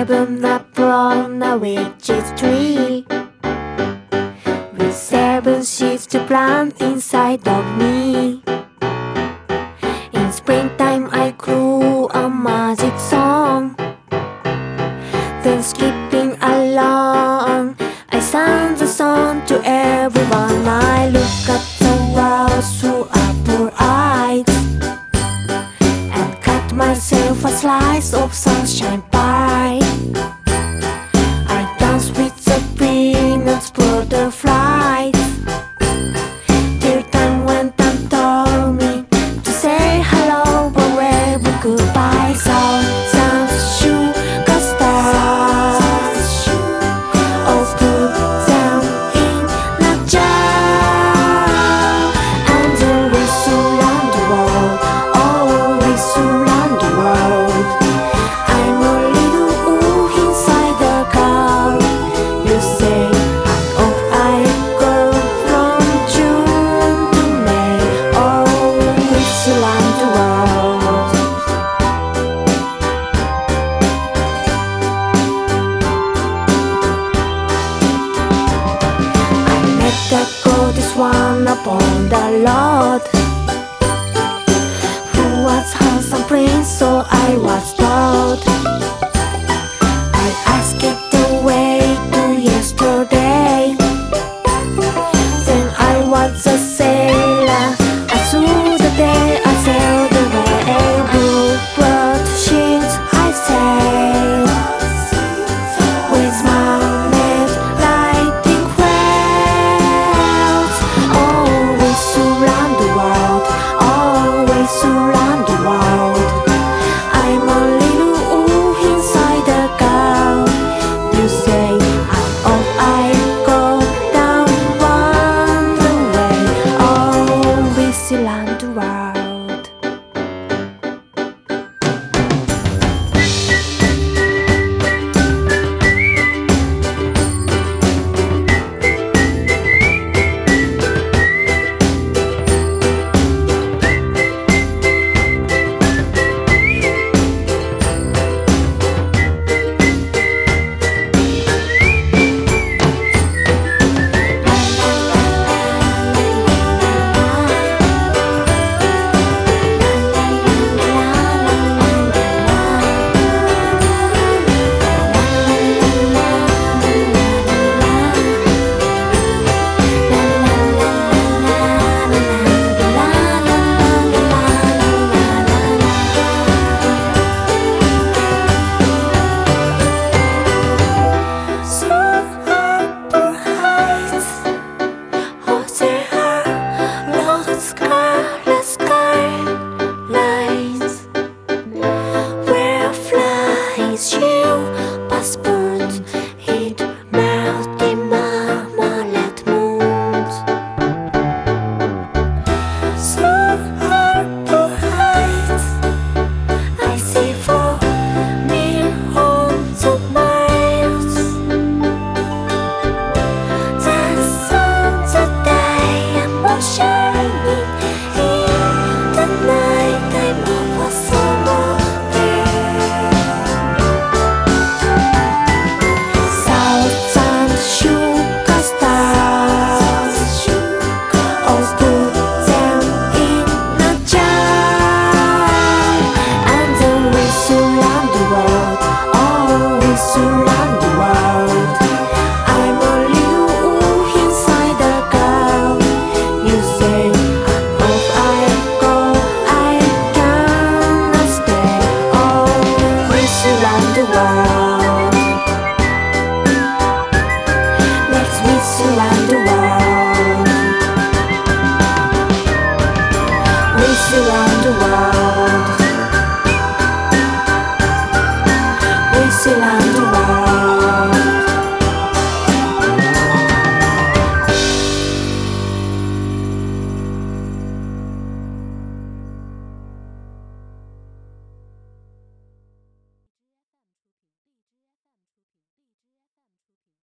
seven up on a witch's tree. With seven seeds to plant inside of me. In springtime, I grew a magic song. Then skipping along, I sang the song to everyone. The goddess one upon the Lord Who was handsome prince, so I was told